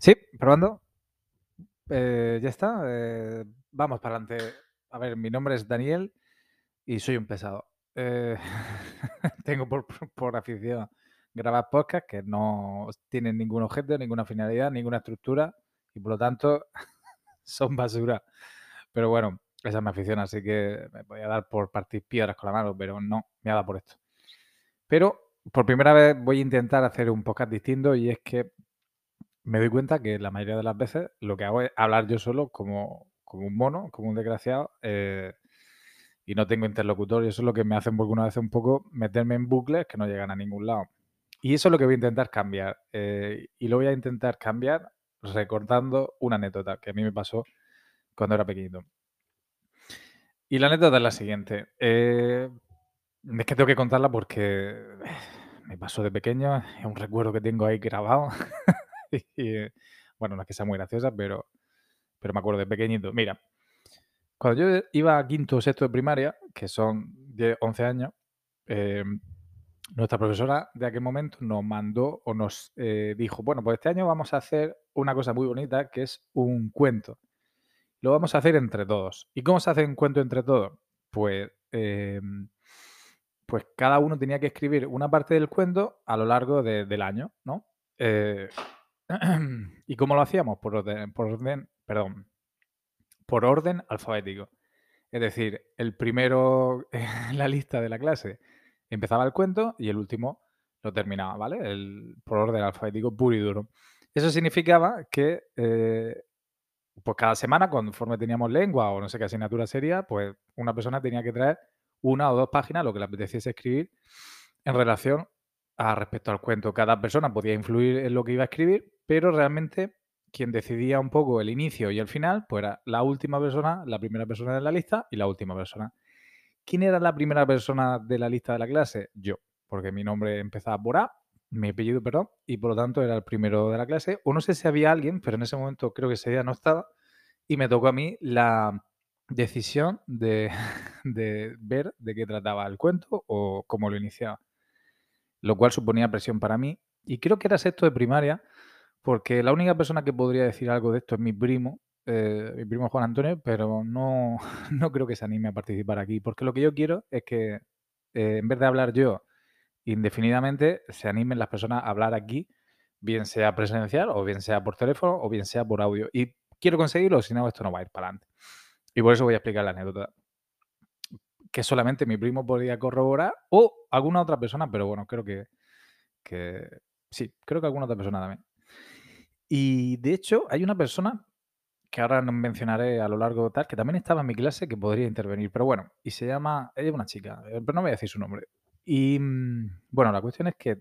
Sí, probando. Eh, ya está. eh, vamos para adelante. A ver, mi nombre es Daniel y soy un pesado. Eh, tengo por, por afición grabar podcasts que no tienen ningún objeto, ninguna finalidad, ninguna estructura y por lo tanto son basura. Pero bueno, esa es mi afición, así que me voy a dar por partir piedras con la mano, pero no, me ha dado por esto. Pero por primera vez voy a intentar hacer un podcast distinto y es que me doy cuenta que la mayoría de las veces lo que hago es hablar yo solo como, como un mono, como un desgraciado, eh, y no tengo interlocutor, y eso es lo que me hace alguna vez un poco meterme en bucles que no llegan a ningún lado. Y eso es lo que voy a intentar cambiar. eh, y lo voy a intentar cambiar recordando una anécdota que a mí me pasó cuando era pequeñito. Y la anécdota es la siguiente. eh, es que tengo que contarla porque me pasó de pequeño, es un recuerdo que tengo ahí grabado. bueno, no es que sea muy graciosa, pero, pero me acuerdo de pequeñito. Mira, cuando yo iba a quinto o sexto de primaria, que son 10, 11 años, eh, nuestra profesora de aquel momento nos mandó o nos eh, dijo, bueno, pues este año vamos a hacer una cosa muy bonita que es un cuento. Lo vamos a hacer entre todos. ¿Y cómo se hace un cuento entre todos? Pues, eh, pues cada uno tenía que escribir una parte del cuento a lo largo de- del año, ¿no? ¿Y cómo lo hacíamos? Por orden, por orden, perdón, por orden alfabético. Es decir, el primero en la lista de la clase empezaba el cuento y el último lo terminaba, ¿vale? El, por orden alfabético puro y duro. Eso significaba que eh, pues cada semana, conforme teníamos lengua o no sé qué asignatura sería, pues una persona tenía que traer una o dos páginas, lo que le apeteciese escribir, en relación respecto al cuento. Cada persona podía influir en lo que iba a escribir, pero realmente quien decidía un poco el inicio y el final, pues era la última persona, la primera persona de la lista y la última persona. ¿Quién era la primera persona de la lista de la clase? Yo, porque mi nombre empezaba por A, mi apellido, perdón, y por lo tanto era el primero de la clase. O no sé si había alguien, pero en ese momento creo que ese día no estaba, y me tocó a mí la decisión de, de ver de qué trataba el cuento o cómo lo iniciaba lo cual suponía presión para mí. Y creo que era sexto de primaria, porque la única persona que podría decir algo de esto es mi primo, eh, mi primo Juan Antonio, pero no, no creo que se anime a participar aquí, porque lo que yo quiero es que eh, en vez de hablar yo indefinidamente, se animen las personas a hablar aquí, bien sea presencial o bien sea por teléfono o bien sea por audio. Y quiero conseguirlo, si no, esto no va a ir para adelante. Y por eso voy a explicar la anécdota que solamente mi primo podría corroborar o alguna otra persona, pero bueno, creo que, que sí, creo que alguna otra persona también. Y de hecho, hay una persona que ahora no mencionaré a lo largo de tal, que también estaba en mi clase que podría intervenir, pero bueno, y se llama, ella es una chica, eh, pero no voy a decir su nombre. Y mm, bueno, la cuestión es que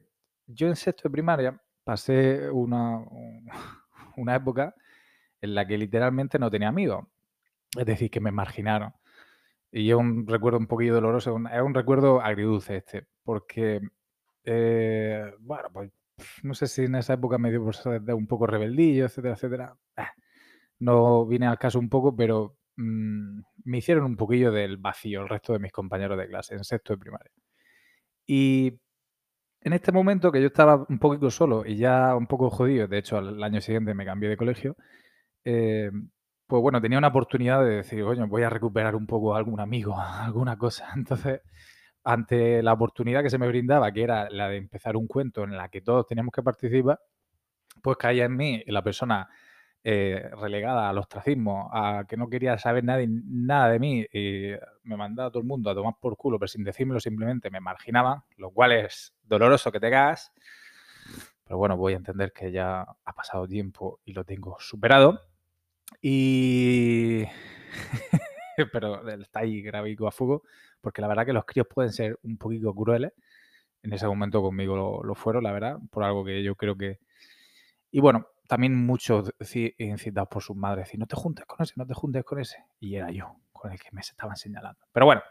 yo en sexto de primaria pasé una, un- una época en la que literalmente no tenía amigos, es decir, que me marginaron. Y es un recuerdo un poquillo doloroso, un- es un recuerdo agridulce este, porque, eh, bueno, pues no sé si en esa época me dio por ser un poco rebeldillo, etcétera, etcétera. Ah, no vine al caso un poco, pero mm, me hicieron un poquillo del vacío el resto de mis compañeros de clase en sexto de primaria. Y en este momento que yo estaba un poquito solo y ya un poco jodido, de hecho al año siguiente me cambié de colegio, eh, pues bueno, tenía una oportunidad de decir, coño, voy a recuperar un poco a algún amigo, alguna cosa. Entonces, ante la oportunidad que se me brindaba, que era la de empezar un cuento en la que todos teníamos que participar, pues caía en mí la persona eh, relegada al ostracismo, a que no quería saber nada, de mí y me mandaba a todo el mundo a tomar por culo, pero sin decírmelo simplemente me marginaba, lo cual es doloroso que te cagas. Pero bueno, voy a entender que ya ha pasado tiempo y lo tengo superado. Y. Pero está ahí grabico a fuego, porque la verdad que los críos pueden ser un poquito crueles. En ese momento conmigo lo, fueron, la verdad, por algo que yo creo que. Y bueno, también muchos ci- incitados por sus madres, decir, no te juntes con ese, no te juntes con ese. Y era yo con el que me estaban señalando. Pero bueno,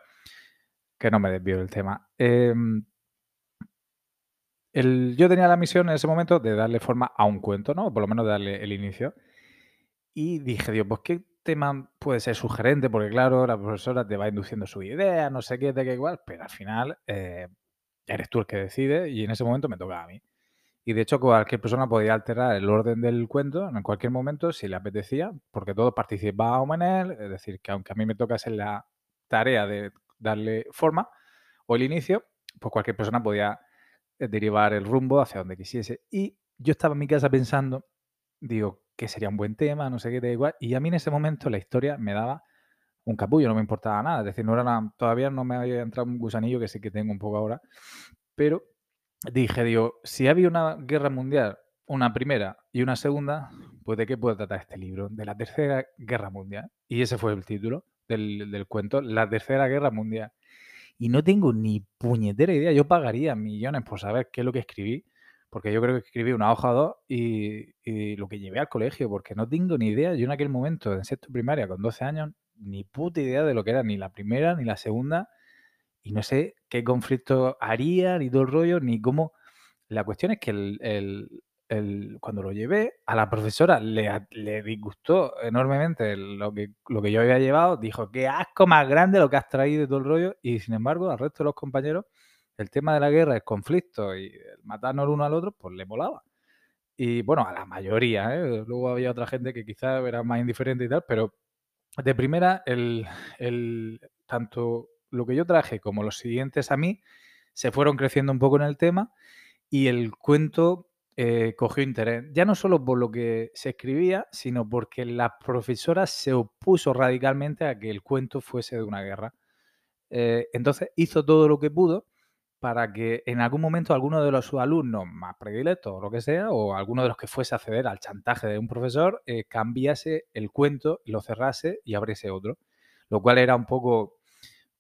que no me desvío del tema. Em, el- yo tenía la misión en ese momento de darle forma a un cuento, ¿no? Por lo menos darle el inicio. Y dije, Dios, pues qué tema puede ser sugerente, porque claro, la profesora te va induciendo su idea, no sé qué, de qué igual, pero al final eh, eres tú el que decide y en ese momento me tocaba a mí. y de hecho cualquier persona podía alterar el orden del cuento en cualquier momento si le apetecía, porque todos participábamos en él, es decir, que aunque a mí me tocase la tarea de darle forma o el inicio, pues cualquier persona podía eh, derivar el rumbo hacia donde quisiese. Y yo estaba en mi casa pensando, digo, que sería un buen tema, no sé qué, da igual, y a mí en ese momento la historia me daba un capullo, no me importaba nada, es decir, no era todavía no me había entrado un gusanillo que sí que tengo un poco ahora, pero dije, digo, si había una guerra mundial, una primera y una segunda, pues ¿de qué puede tratar este libro? De la Tercera Guerra Mundial. Y ese fue el título del, cuento, La Tercera Guerra Mundial. Y no tengo ni puñetera idea, yo pagaría millones por saber qué es lo que escribí, porque yo creo que escribí una hoja o dos y, lo que llevé al colegio, porque no tengo ni idea, yo en aquel momento, en sexto primaria, con 12 años, ni puta idea de lo que era ni la primera ni la segunda y no sé qué conflicto haría, ni todo el rollo, ni cómo. La cuestión es que el, cuando lo llevé, a la profesora le, le disgustó enormemente lo que, lo que yo había llevado. Dijo, qué asco más grande lo que has traído y todo el rollo. Y sin embargo, al resto de los compañeros, el tema de la guerra, el conflicto y el matarnos el uno al otro, pues le molaba. Y bueno, a la mayoría, ¿eh? Luego había otra gente que quizás era más indiferente y tal, pero de primera, el, el, tanto lo que yo traje como los siguientes a mí se fueron creciendo un poco en el tema y el cuento eh, cogió interés. Ya no solo por lo que se escribía, sino porque la profesora se opuso radicalmente a que el cuento fuese de una guerra. Eh, entonces hizo todo lo que pudo para que en algún momento alguno de los alumnos más predilectos o lo que sea, o alguno de los que fuese a ceder al chantaje de un profesor, eh, cambiase el cuento, lo cerrase y abriese otro. Lo cual era un poco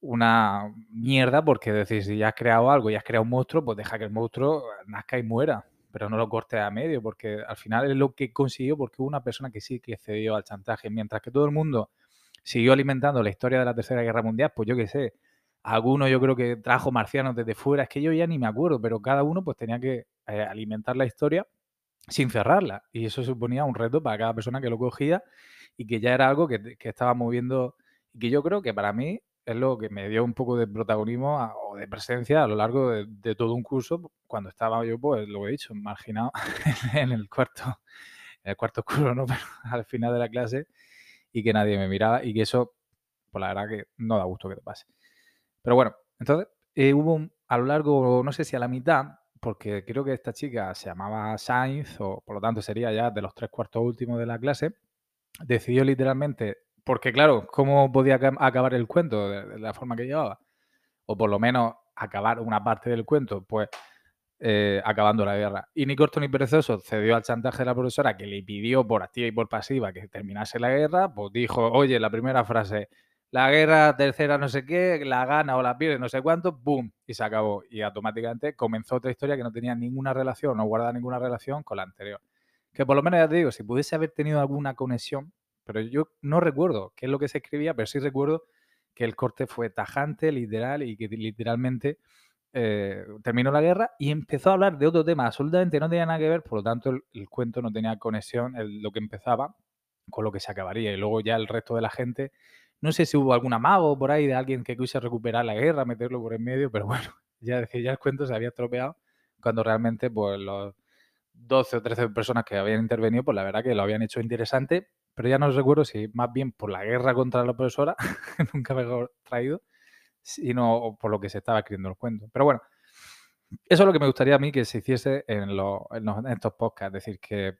una mierda porque decir, si ya has creado algo y has creado un monstruo, pues deja que el monstruo nazca y muera, pero no lo corte a medio, porque al final es lo que consiguió porque hubo una persona que sí que cedió al chantaje, mientras que todo el mundo siguió alimentando la historia de la Tercera Guerra Mundial, pues yo qué sé, alguno yo creo que trajo marcianos desde fuera, es que yo ya ni me acuerdo, pero cada uno pues tenía que eh, alimentar la historia sin cerrarla, y eso suponía un reto para cada persona que lo cogía y que ya era algo que, que estaba moviendo y que yo creo que para mí es lo que me dio un poco de protagonismo o de presencia a lo largo de, todo un curso cuando estaba yo, pues lo he dicho, marginado en el cuarto, en el cuarto oscuro, ¿no? Pero al final de la clase y que nadie me miraba y que eso, pues la verdad que no da gusto que te pase. Pero bueno, entonces eh, hubo a lo largo, no sé si a la mitad, porque creo que esta chica se llamaba Sainz, o por lo tanto sería ya de los tres cuartos últimos de la clase, decidió literalmente porque claro, ¿cómo podía acabar el cuento de, la forma que llevaba? O por lo menos acabar una parte del cuento, pues eh, acabando la guerra. Y ni corto ni perezoso cedió al chantaje de la profesora que le pidió por activa y por pasiva que terminase la guerra, pues dijo, oye, la primera frase, la guerra tercera no sé qué, la gana o la pierde no sé cuánto, ¡boom! Y se acabó. Y automáticamente comenzó otra historia que no tenía ninguna relación, no guardaba ninguna relación con la anterior. Que por lo menos ya te digo, si pudiese haber tenido alguna conexión, pero yo no recuerdo qué es lo que se escribía, pero sí recuerdo que el corte fue tajante, literal, y que literalmente eh, terminó la guerra y empezó a hablar de otro tema, absolutamente no tenía nada que ver, por lo tanto el, cuento no tenía conexión, lo que empezaba con lo que se acabaría. Y luego ya el resto de la gente, no sé si hubo algún amago por ahí de alguien que quise recuperar la guerra, meterlo por en medio, pero bueno, ya ya el cuento se había estropeado cuando realmente pues los 12 o 13 personas que habían intervenido, pues la verdad que lo habían hecho interesante, pero ya no recuerdo si más bien por la guerra contra la profesora, nunca me he traído, sino por lo que se estaba escribiendo el cuento. Pero bueno, eso es lo que me gustaría a mí que se hiciese en, estos podcasts, es decir, que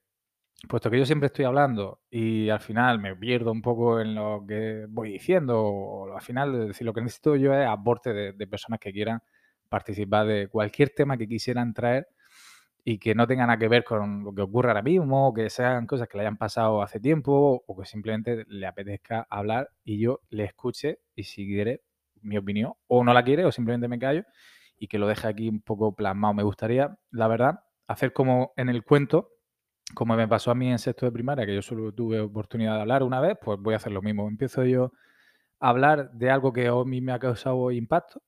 puesto que yo siempre estoy hablando y al final me pierdo un poco en lo que voy diciendo, o al final, decir, lo que necesito yo es aporte de personas que quieran participar de cualquier tema que quisieran traer y que no tengan nada que ver con lo que ocurre ahora mismo, que sean cosas que le hayan pasado hace tiempo o que simplemente le apetezca hablar y yo le escuche y si quiere mi opinión o no la quiere o simplemente me callo y que lo deje aquí un poco plasmado. Me gustaría, la verdad, hacer como en el cuento, como me pasó a mí en sexto de primaria, que yo solo tuve oportunidad de hablar una vez, pues voy a hacer lo mismo. Empiezo yo a hablar de algo que a mí me ha causado impacto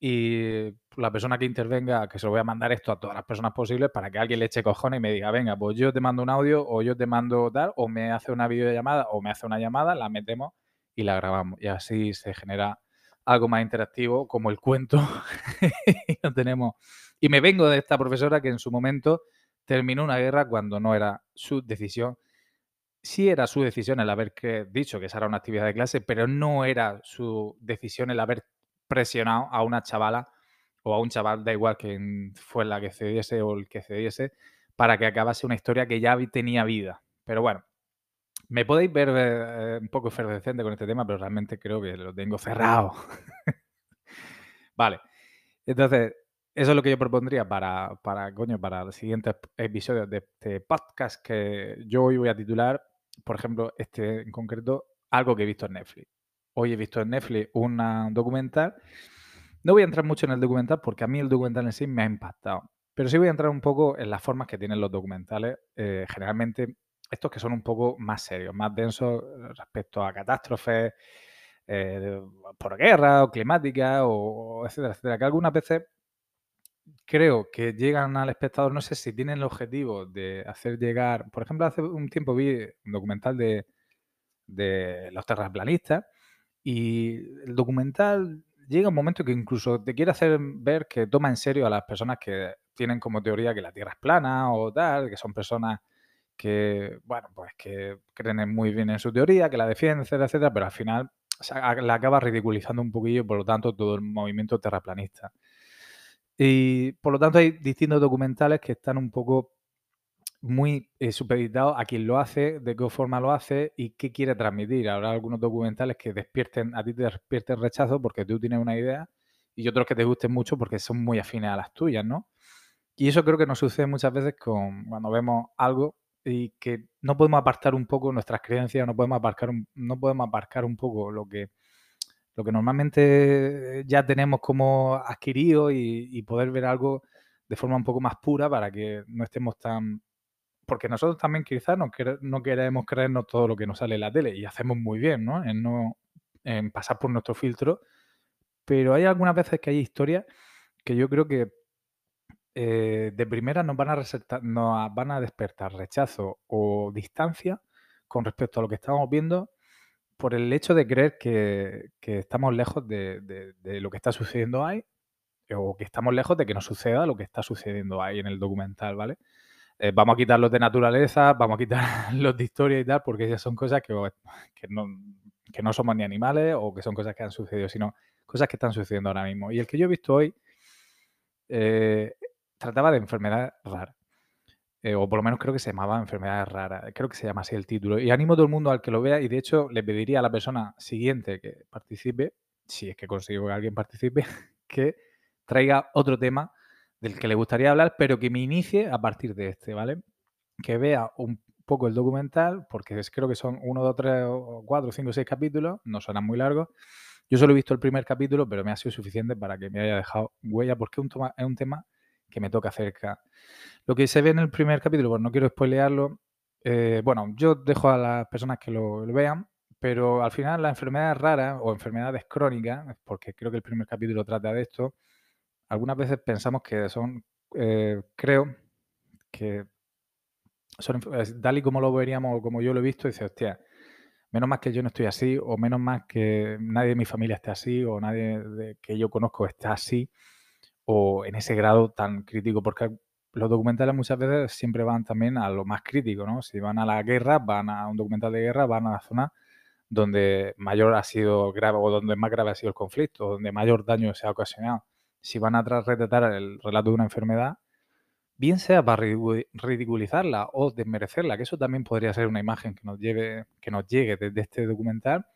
y la persona que intervenga, que se lo voy a mandar esto a todas las personas posibles para que alguien le eche cojones y me diga, venga, pues yo te mando un audio o yo te mando tal, o me hace una videollamada o me hace una llamada, la metemos y la grabamos. Y así se genera algo más interactivo como el cuento. y tenemos. Y me vengo de esta profesora que en su momento terminó una guerra cuando no era su decisión. Sí era su decisión el haber dicho que esa era una actividad de clase, pero no era su decisión el haber presionado a una chavala o a un chaval, da igual que fue la que cediese o el que cediese, para que acabase una historia que ya tenía vida. Pero bueno, me podéis ver eh, un poco efervescente con este tema, pero realmente creo que lo tengo cerrado. vale. Entonces, eso es lo que yo propondría para, para, coño, para los siguientes episodios de este podcast que yo hoy voy a titular, por ejemplo, este en concreto, algo que he visto en Netflix. Hoy he visto en Netflix un documental. No voy a entrar mucho en el documental porque a mí el documental en sí me ha impactado. Pero sí voy a entrar un poco en las formas que tienen los documentales. Eh, generalmente estos que son un poco más serios, más densos eh, respecto a catástrofes eh, por guerra o climática o etcétera, etcétera, que algunas veces creo que llegan al espectador, no sé si tienen el objetivo de hacer llegar, por ejemplo, hace un tiempo vi un documental de, de los terraplanistas y el documental llega un momento que incluso te quiere hacer ver que toma en serio a las personas que tienen como teoría que la Tierra es plana o tal, que son personas que, bueno, pues que creen muy bien en su teoría, que la defienden, etcétera, etcétera, pero al final la acaba ridiculizando un poquillo, por lo tanto, todo el movimiento terraplanista. Y por lo tanto hay distintos documentales que están un poco muy eh, supeditados a quién lo hace, de qué forma lo hace y qué quiere transmitir. Habrá algunos documentales que despierten, a ti te despierten rechazo porque tú tienes una idea y otros que te gusten mucho porque son muy afines a las tuyas, ¿no? Y eso creo que nos sucede muchas veces con cuando vemos algo y que no podemos apartar un poco nuestras creencias, no podemos aparcar un, no podemos aparcar un poco lo que, lo que normalmente ya tenemos como adquirido y, poder ver algo de forma un poco más pura para que no estemos tan... Porque nosotros también quizás no, no queremos creernos todo lo que nos sale en la tele y hacemos muy bien, ¿no? En, pasar por nuestro filtro. Pero hay algunas veces que hay historias que yo creo que eh, de primera nos van, a nos van a despertar rechazo o distancia con respecto a lo que estamos viendo por el hecho de creer que, estamos lejos de, lo que está sucediendo ahí o que estamos lejos de que nos suceda lo que está sucediendo ahí en el documental, ¿vale? Eh, vamos a quitar los de naturaleza, vamos a quitar los de historia y tal, porque ya son cosas que, no, que no somos ni animales o que son cosas que han sucedido, sino cosas que están sucediendo ahora mismo. Y el que yo he visto hoy eh, trataba de enfermedades raras. Eh, o por lo menos creo que se llamaba enfermedades raras. Creo que se llama así el título. Y animo a todo el mundo al que lo vea. Y de hecho, le pediría a la persona siguiente que participe, si es que consigo que alguien participe, que traiga otro tema del que le gustaría hablar, pero que me inicie a partir de este, ¿vale? Que vea un poco el documental, porque creo que son uno, dos, tres, cuatro, cinco, seis capítulos, no suenan muy largos. Yo solo he visto el primer capítulo, pero me ha sido suficiente para que me haya dejado huella, porque es un tema que me toca cerca. Lo que se ve en el primer capítulo, pues no quiero spoilearlo. Eh, bueno, yo dejo a las personas que lo, vean, pero al final las enfermedades raras o enfermedades crónicas, porque creo que el primer capítulo trata de esto, algunas veces pensamos que son, eh, creo que son, tal como lo veríamos o como yo lo he visto, dice, hostia, menos más que yo no estoy así, o menos más que nadie de mi familia esté así, o nadie de, que yo conozco está así o en ese grado tan crítico, porque los documentales muchas veces siempre van también a lo más crítico, ¿no? Si van a la guerra, van a un documental de guerra, van a la zona donde mayor ha sido grave o donde más grave ha sido el conflicto, donde mayor daño se ha ocasionado. Si van a retratar el relato de una enfermedad, bien sea para ridiculizarla o desmerecerla, que eso también podría ser una imagen que nos lleve, que nos llegue desde este documental,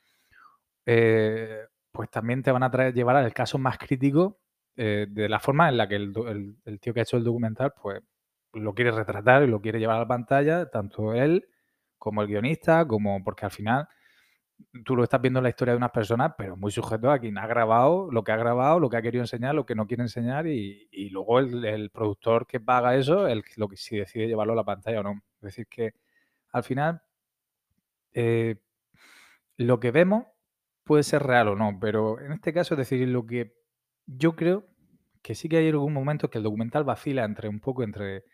eh, pues también te van a traer, llevar al caso más crítico eh, de la forma en la que el, tío que ha hecho el documental, pues lo quiere retratar y lo quiere llevar a la pantalla, tanto él como el guionista, como porque al final tú lo estás viendo en la historia de unas personas, pero muy sujeto a quien ha grabado, lo que ha grabado, lo que ha querido enseñar, lo que no quiere enseñar y, luego el, productor que paga eso, el, lo que si decide llevarlo a la pantalla o no. Es decir, que al final eh, lo que vemos puede ser real o no, pero en este caso es decir, lo que yo creo que sí que hay algún momento que el documental vacila entre un poco entre,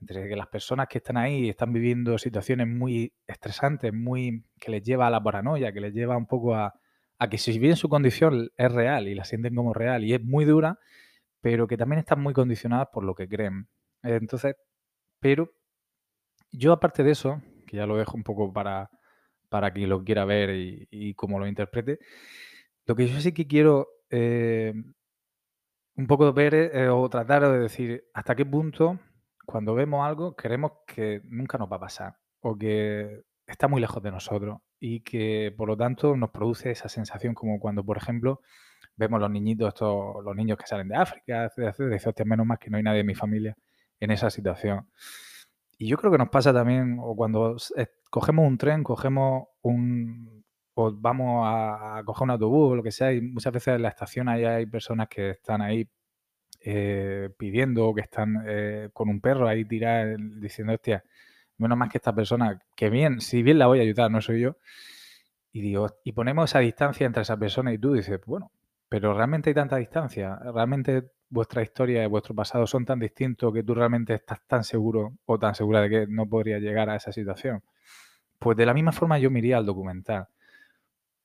entre que las personas que están ahí están viviendo situaciones muy estresantes, muy que les lleva a la paranoia, que les lleva un poco a, a que si bien su condición es real y la sienten como real y es muy dura, pero que también están muy condicionadas por lo que creen. Entonces, Pero yo aparte de eso, que ya lo dejo un poco para, para quien lo quiera ver y, y cómo lo interprete, lo que yo sí que quiero eh, un poco ver eh, o tratar de decir hasta qué punto cuando vemos algo queremos que nunca nos va a pasar o que está muy lejos de nosotros y que por lo tanto nos produce esa sensación como cuando, por ejemplo, vemos los niñitos, los niños que salen de África, de hostia, menos más que no hay nadie de mi familia en esa situación. Y yo creo que nos pasa también, o cuando eh, cogemos un tren, cogemos un, o vamos a, coger un autobús o lo que sea, y muchas veces en la estación ahí hay personas que están ahí eh, pidiendo que están eh, con un perro ahí tirado diciendo, hostia, menos más que esta persona, que bien, si bien la voy a ayudar, no soy yo. Y digo, y ponemos esa distancia entre esa persona y tú, dices, bueno, pero realmente hay tanta distancia, realmente vuestra historia y vuestro pasado son tan distintos que tú realmente estás tan seguro o tan segura de que no podría llegar a esa situación. Pues de la misma forma yo me iría al documental.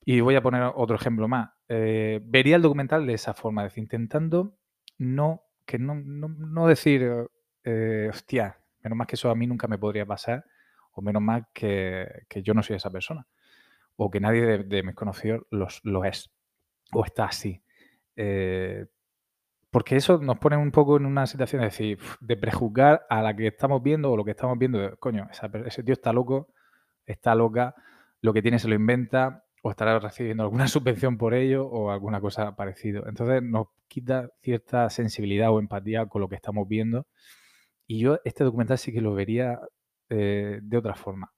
Y voy a poner otro ejemplo más. Eh, vería el documental de esa forma, es decir, intentando no, que no, no, decir, eh, hostia, menos mal que eso a mí nunca me podría pasar, o menos mal que, yo no soy esa persona, o que nadie de, mis conocidos los, lo es, o está así. Eh, porque eso nos pone un poco en una situación de decir, de prejuzgar a la que estamos viendo o lo que estamos viendo, coño, ese tío está loco, está loca, lo que tiene se lo inventa, o estará recibiendo alguna subvención por ello o alguna cosa parecida. Entonces nos quita cierta sensibilidad o empatía con lo que estamos viendo. Y yo este documental sí que lo vería eh, de otra forma,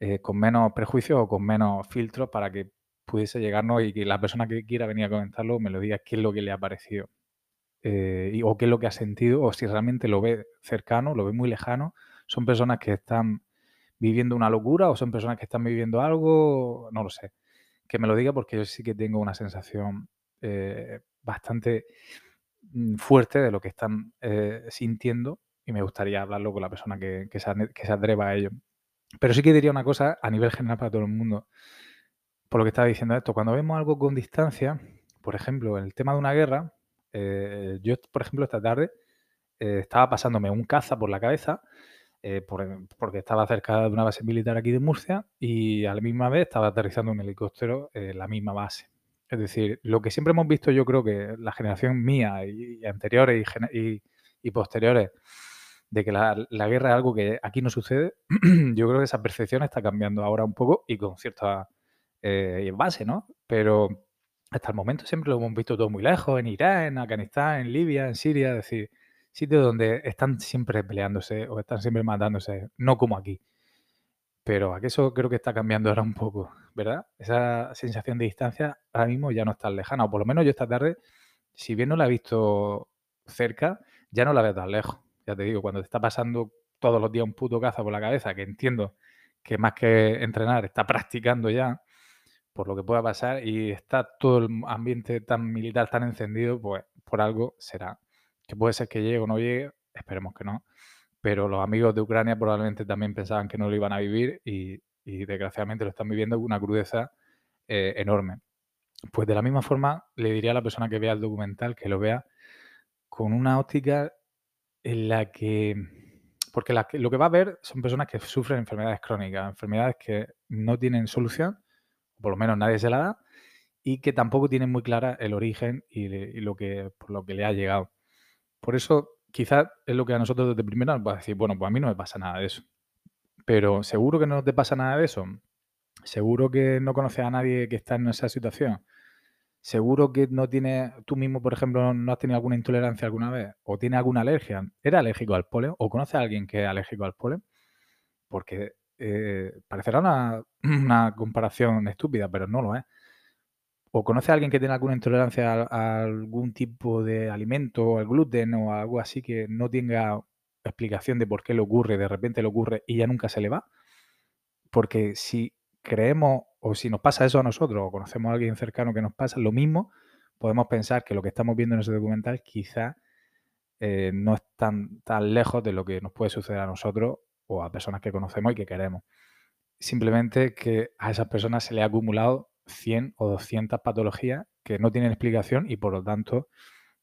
eh, con menos prejuicios o con menos filtros para que pudiese llegarnos y que la persona que quiera venir a comentarlo me lo diga qué es lo que le ha parecido eh, y, o qué es lo que ha sentido o si realmente lo ve cercano, lo ve muy lejano. Son personas que están viviendo una locura o son personas que están viviendo algo, no lo sé. Que me lo diga porque yo sí que tengo una sensación eh, bastante mm, fuerte de lo que están eh, sintiendo y me gustaría hablarlo con la persona que, se, atreva a ello. Pero sí que diría una cosa a nivel general para todo el mundo. Por lo que estaba diciendo esto, cuando vemos algo con distancia, por ejemplo, el tema de una guerra, eh, yo, por ejemplo, esta tarde estaba pasándome un caza por la cabeza eh, porque estaba cerca de una base militar aquí de Murcia y a la misma vez estaba aterrizando un helicóptero en la misma base. Es decir, lo que siempre hemos visto, yo creo que la generación mía y, anteriores y, posteriores, de que la, guerra es algo que aquí no sucede, yo creo que esa percepción está cambiando ahora un poco y con cierta eh, base, ¿no? Pero hasta el momento siempre lo hemos visto todo muy lejos, en Irán, en Afganistán, en Libia, en Siria, es decir, sitios donde están siempre peleándose o están siempre matándose, no como aquí. Pero aquí eso creo que está cambiando ahora un poco, ¿verdad? Esa sensación de distancia ahora mismo ya no está lejana, o por lo menos yo esta tarde, si bien no la he visto cerca, ya no la veo tan lejos. Ya te digo, cuando te está pasando todos los días un puto caza por la cabeza, que entiendo que más que entrenar está practicando ya por lo que pueda pasar y está todo el ambiente tan militar, tan encendido, pues por algo será que puede ser que llegue o no llegue, esperemos que no, pero los amigos de Ucrania probablemente también pensaban que no lo iban a vivir y, desgraciadamente lo están viviendo con una crudeza eh, enorme. Pues de la misma forma le diría a la persona que vea el documental que lo vea con una óptica en la que... Porque lo que va a ver son personas que sufren enfermedades crónicas, enfermedades que no tienen solución, por lo menos nadie se la da, y que tampoco tienen muy clara el origen y, lo que, por lo que le ha llegado. Por eso, quizás es lo que a nosotros desde primera nos va a decir, bueno, pues a mí no me pasa nada de eso. Pero seguro que no te pasa nada de eso. Seguro que no conoces a nadie que está en esa situación. Seguro que no tienes, tú mismo, por ejemplo, no has tenido alguna intolerancia alguna vez o tienes alguna alergia. ¿Eres alérgico al polen o conoces a alguien que es alérgico al polen? Porque eh, parecerá una, una comparación estúpida, pero no lo es o conoce a alguien que tiene alguna intolerancia a, algún tipo de alimento, al gluten o algo así que no tenga explicación de por qué le ocurre, de repente le ocurre y ya nunca se le va. Porque si creemos o si nos pasa eso a nosotros o conocemos a alguien cercano que nos pasa lo mismo, podemos pensar que lo que estamos viendo en ese documental quizá eh, no es tan, tan lejos de lo que nos puede suceder a nosotros o a personas que conocemos y que queremos. Simplemente que a esas personas se le ha acumulado 100 o 200 patologías que no tienen explicación y por lo tanto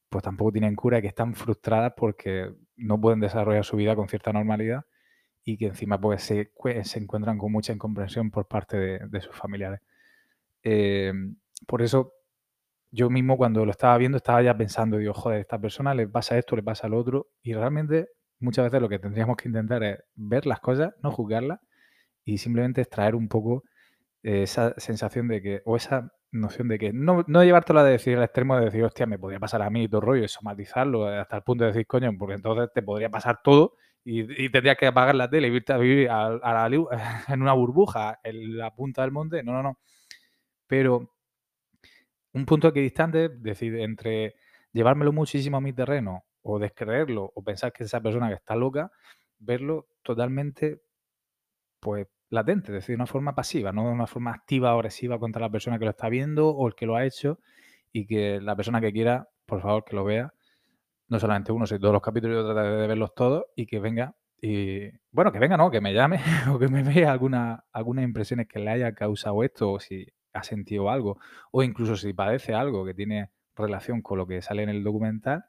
pues tampoco tienen cura y que están frustradas porque no pueden desarrollar su vida con cierta normalidad y que encima pues se, se encuentran con mucha incomprensión por parte de, sus familiares. Em, por eso yo mismo cuando lo estaba viendo estaba ya pensando, digo, joder, a esta persona le pasa esto, le pasa lo otro, y realmente muchas veces lo que tendríamos que intentar es ver las cosas, no juzgarlas, y simplemente extraer un poco esa sensación de que, o esa noción de que no, no llevártelo a decir al extremo de decir, hostia, me podría pasar a mí y todo rollo, y somatizarlo hasta el punto de decir, coño, porque entonces te podría pasar todo y, tendrías que apagar la tele y irte a vivir en una burbuja en la punta del monte. No, no, no. Pero un punto equidistante, es decir, entre llevármelo muchísimo a mi terreno o descreerlo o pensar que esa persona que está loca, verlo totalmente, pues, latente, es decir, de una forma pasiva, no de una forma activa o agresiva contra la persona que lo está viendo o el que lo ha hecho y que la persona que quiera, por favor, que lo vea, no solamente uno, sino todos los capítulos, yo trataré de verlos todos y que venga y, bueno, que venga, no, que me llame o que me vea alguna, algunas impresiones que le haya causado esto o si ha sentido algo o incluso si padece algo que tiene relación con lo que sale en el documental,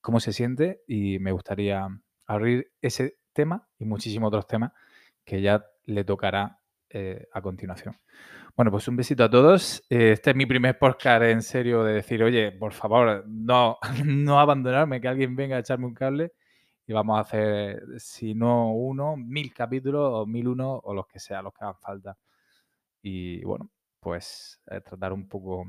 cómo se siente y me gustaría abrir ese tema y muchísimos otros temas que ya le tocará eh, a continuación. Bueno, pues un besito a todos. Eh, este es mi primer podcast en serio de decir, oye, por favor, no, no abandonarme, que alguien venga a echarme un cable y vamos a hacer, si no uno, mil capítulos o mil uno o los que sea, los que hagan falta. Y bueno, pues eh, tratar un poco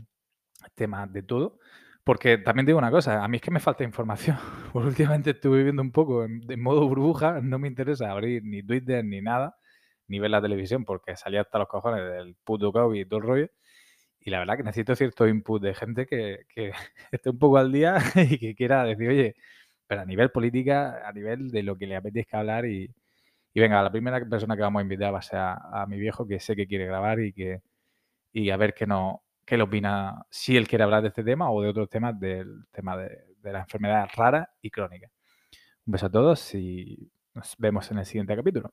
temas de todo. Porque también digo una cosa, a mí es que me falta información. Por últimamente estuve viviendo un poco en, modo burbuja, no me interesa abrir ni Twitter ni nada, ni ver la televisión porque salía hasta los cojones del puto COVID y todo el rollo. Y la verdad que necesito cierto input de gente que, que esté un poco al día y que quiera decir, oye, pero a nivel política, a nivel de lo que le apetezca hablar y, y venga, la primera persona que vamos a invitar va a ser a, mi viejo que sé que quiere grabar y que y a ver qué no qué le opina, si él quiere hablar de este tema o de otros temas del tema de, de las enfermedades raras y crónicas. Un beso a todos y nos vemos en el siguiente capítulo.